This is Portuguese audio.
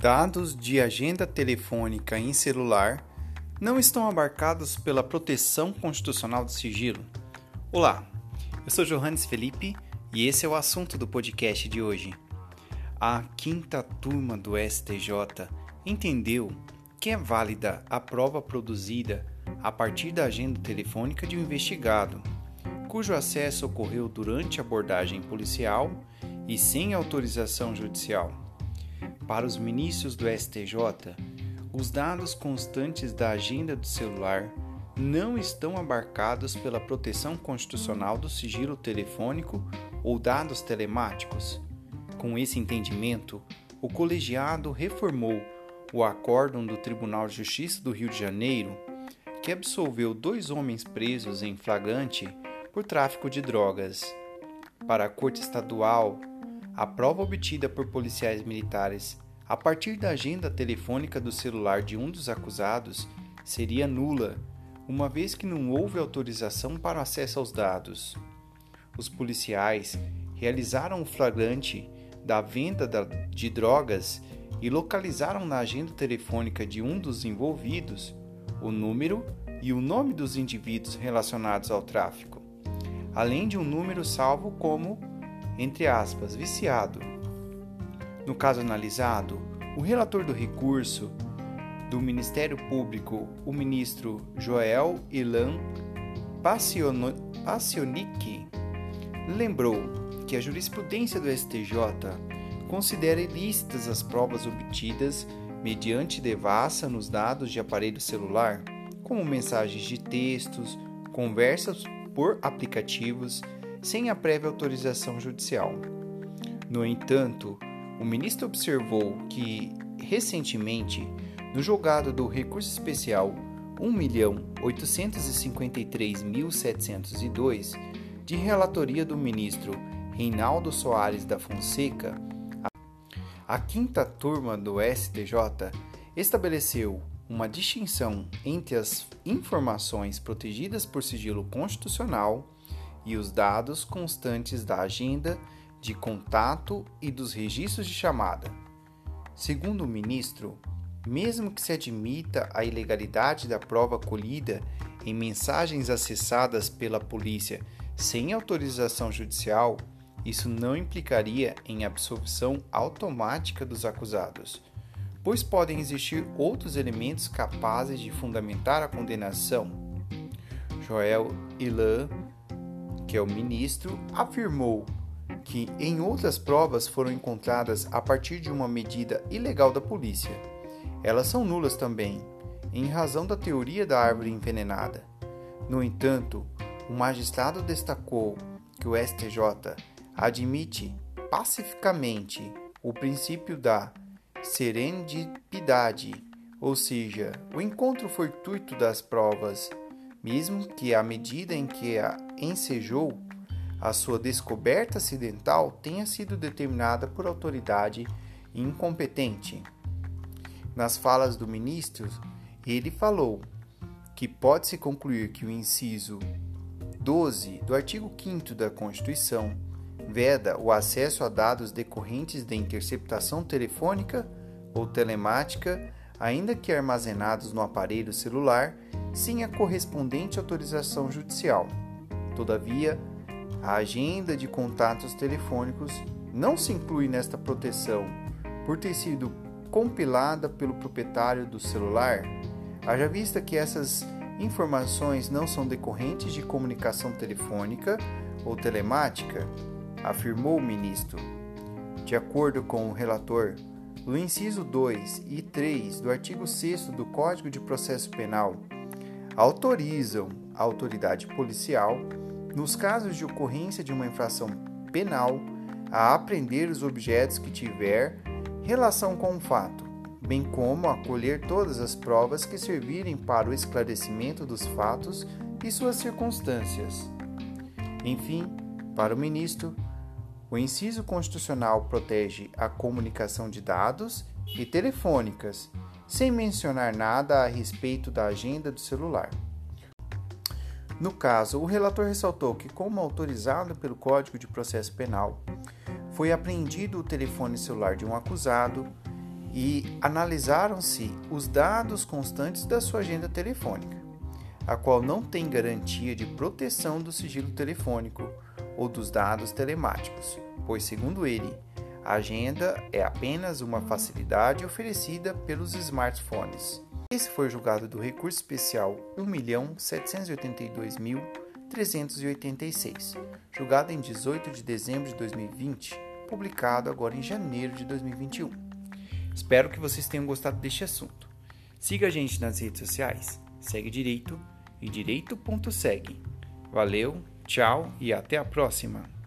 Dados de agenda telefônica em celular não estão abarcados pela proteção constitucional do sigilo. Olá, eu sou Johannes Felipe e esse é o assunto do podcast de hoje. A quinta turma do STJ entendeu que é válida a prova produzida a partir da agenda telefônica de um investigado, cujo acesso ocorreu durante abordagem policial e sem autorização judicial. Para os ministros do STJ, os dados constantes da agenda do celular não estão abarcados pela proteção constitucional do sigilo telefônico ou dados telemáticos. Com esse entendimento, o colegiado reformou o acórdão do Tribunal de Justiça do Rio de Janeiro, que absolveu dois homens presos em flagrante por tráfico de drogas. Para a Corte Estadual a prova obtida por policiais militares a partir da agenda telefônica do celular de um dos acusados seria nula, uma vez que não houve autorização para acesso aos dados. Os policiais realizaram o flagrante da venda de drogas e localizaram na agenda telefônica de um dos envolvidos o número e o nome dos indivíduos relacionados ao tráfico, além de um número salvo como entre aspas, viciado. No caso analisado, o relator do recurso do Ministério Público, o ministro Joel Ilan Passionik, lembrou que a jurisprudência do STJ considera ilícitas as provas obtidas mediante devassa nos dados de aparelho celular, como mensagens de textos, conversas por aplicativos sem a prévia autorização judicial. No entanto, o ministro observou que, recentemente, no julgado do recurso especial 1.853.702, de relatoria do ministro Reinaldo Soares da Fonseca, a quinta turma do STJ estabeleceu uma distinção entre as informações protegidas por sigilo constitucional e os dados constantes da agenda de contato e dos registros de chamada. Segundo o ministro, mesmo que se admita a ilegalidade da prova colhida em mensagens acessadas pela polícia sem autorização judicial, isso não implicaria em absolvição automática dos acusados, pois podem existir outros elementos capazes de fundamentar a condenação. Joel Ilan que é o ministro, afirmou que em outras provas foram encontradas a partir de uma medida ilegal da polícia. Elas são nulas também, em razão da teoria da árvore envenenada. No entanto, o magistrado destacou que o STJ admite pacificamente o princípio da serendipidade, ou seja, o encontro fortuito das provas mesmo que à medida em que a ensejou, a sua descoberta acidental tenha sido determinada por autoridade incompetente. Nas falas do ministro, ele falou que pode-se concluir que o inciso 12 do artigo 5 da Constituição veda o acesso a dados decorrentes de interceptação telefônica ou telemática, ainda que armazenados no aparelho celular sem a correspondente autorização judicial. Todavia, a agenda de contatos telefônicos não se inclui nesta proteção por ter sido compilada pelo proprietário do celular, haja vista que essas informações não são decorrentes de comunicação telefônica ou telemática, afirmou o ministro. De acordo com o relator, no inciso 2 e 3 do artigo 6 do Código de Processo Penal, autorizam a autoridade policial, nos casos de ocorrência de uma infração penal, a apreender os objetos que tiver relação com o fato, bem como a colher todas as provas que servirem para o esclarecimento dos fatos e suas circunstâncias. Enfim, para o ministro, o inciso constitucional protege a comunicação de dados e telefônicas sem mencionar nada a respeito da agenda do celular. No caso, o relator ressaltou que, como autorizado pelo Código de Processo Penal, foi apreendido o telefone celular de um acusado e analisaram-se os dados constantes da sua agenda telefônica, a qual não tem garantia de proteção do sigilo telefônico ou dos dados telemáticos, pois, segundo ele, a agenda é apenas uma facilidade oferecida pelos smartphones. Esse foi julgado do recurso especial 1.782.386, julgado em 18 de dezembro de 2020, publicado agora em janeiro de 2021. Espero que vocês tenham gostado deste assunto. Siga a gente nas redes sociais, segue direito e direito.segue. Valeu, tchau e até a próxima!